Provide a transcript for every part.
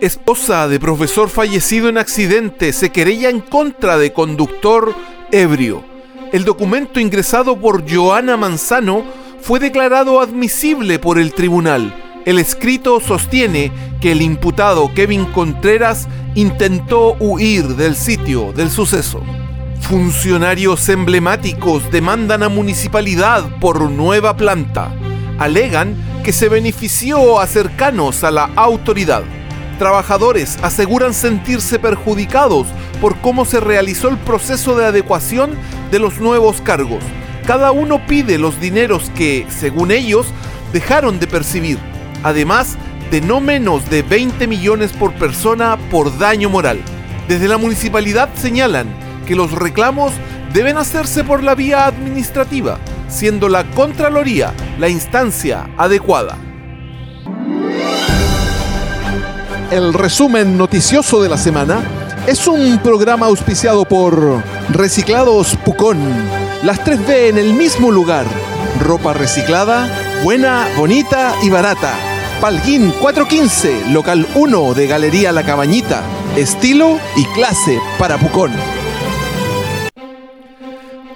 Esposa de profesor fallecido en accidente se querella en contra de conductor ebrio el documento ingresado por Joana Manzano fue declarado admisible por el tribunal. El escrito sostiene que el imputado Kevin Contreras intentó huir del sitio del suceso. Funcionarios emblemáticos demandan a municipalidad por nueva planta. Alegan que se benefició a cercanos a la autoridad. Trabajadores aseguran sentirse perjudicados por cómo se realizó el proceso de adecuación de los nuevos cargos. Cada uno pide los dineros que, según ellos, dejaron de percibir, además de no menos de 20 millones por persona por daño moral. Desde la municipalidad señalan que los reclamos deben hacerse por la vía administrativa, siendo la Contraloría la instancia adecuada. El resumen noticioso de la semana es un programa auspiciado por Reciclados Pucón. Las 3B en el mismo lugar. Ropa reciclada, buena, bonita y barata. Palguín 415, local 1 de Galería La Cabañita. Estilo y clase para Pucón.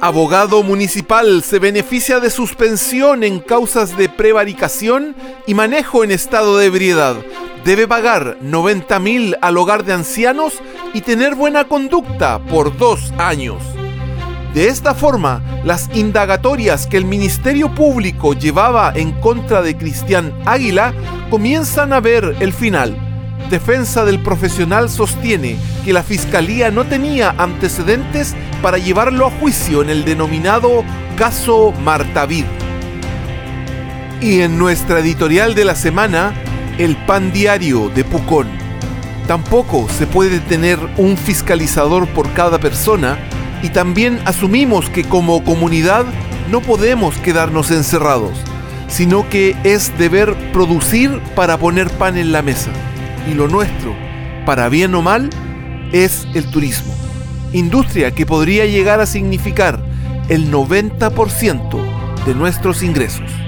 Abogado municipal se beneficia de suspensión en causas de prevaricación y manejo en estado de ebriedad debe pagar 90 mil al hogar de ancianos y tener buena conducta por dos años. De esta forma, las indagatorias que el Ministerio Público llevaba en contra de Cristian Águila comienzan a ver el final. Defensa del profesional sostiene que la Fiscalía no tenía antecedentes para llevarlo a juicio en el denominado caso Martavid. Y en nuestra editorial de la semana, el pan diario de Pucón. Tampoco se puede tener un fiscalizador por cada persona y también asumimos que como comunidad no podemos quedarnos encerrados, sino que es deber producir para poner pan en la mesa. Y lo nuestro, para bien o mal, es el turismo. Industria que podría llegar a significar el 90% de nuestros ingresos.